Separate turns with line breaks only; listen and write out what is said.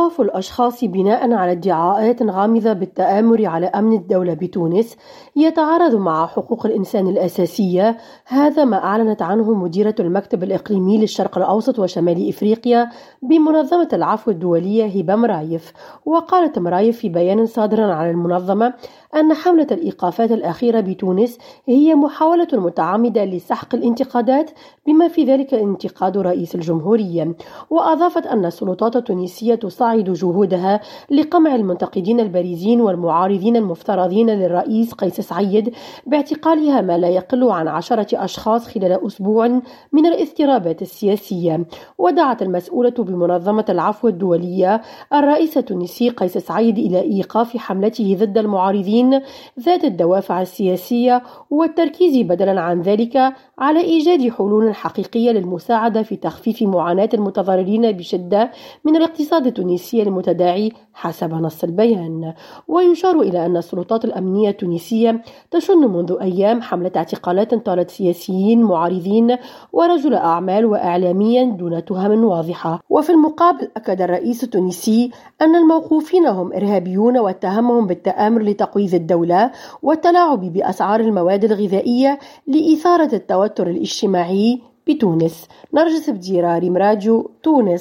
إيقاف الأشخاص بناء على ادعاءات غامضة بالتآمر على أمن الدولة بتونس يتعارض مع حقوق الإنسان الأساسية. هذا ما أعلنت عنه مديرة المكتب الإقليمي للشرق الأوسط وشمال إفريقيا بمنظمة العفو الدولية هبة مرايف وقالت مرايف في بيان صادر عن المنظمة أن حملة الإيقافات الأخيرة بتونس هي محاولة متعمدة لسحق الانتقادات بما في ذلك انتقاد رئيس الجمهورية. وأضافت أن السلطات التونسية تصعد جهودها لقمع المنتقدين البارزين والمعارضين المفترضين للرئيس قيس سعيد باعتقالها ما لا يقل عن عشرة أشخاص خلال أسبوع من الاضطرابات السياسية. ودعت المسؤولة بمنظمة العفو الدولية الرئيس التونسي قيس سعيد إلى إيقاف حملته ضد المعارضين ذات الدوافع السياسية والتركيز بدلا عن ذلك على إيجاد حلول حقيقية للمساعدة في تخفيف معاناة المتضررين بشدة من الاقتصاد التونسي. المتداعي حسب نص البيان. ويشار إلى أن السلطات الأمنية التونسية تشن منذ أيام حملة اعتقالات طالت سياسيين معارضين ورجل أعمال وإعلاميا دون تهم واضحة. وفي المقابل أكد الرئيس التونسي أن الموقوفين هم إرهابيون واتهمهم بالتآمر لتقويض الدولة والتلاعب بأسعار المواد الغذائية لإثارة التوتر الاجتماعي بتونس. نرجس بديرة ريم راديو تونس.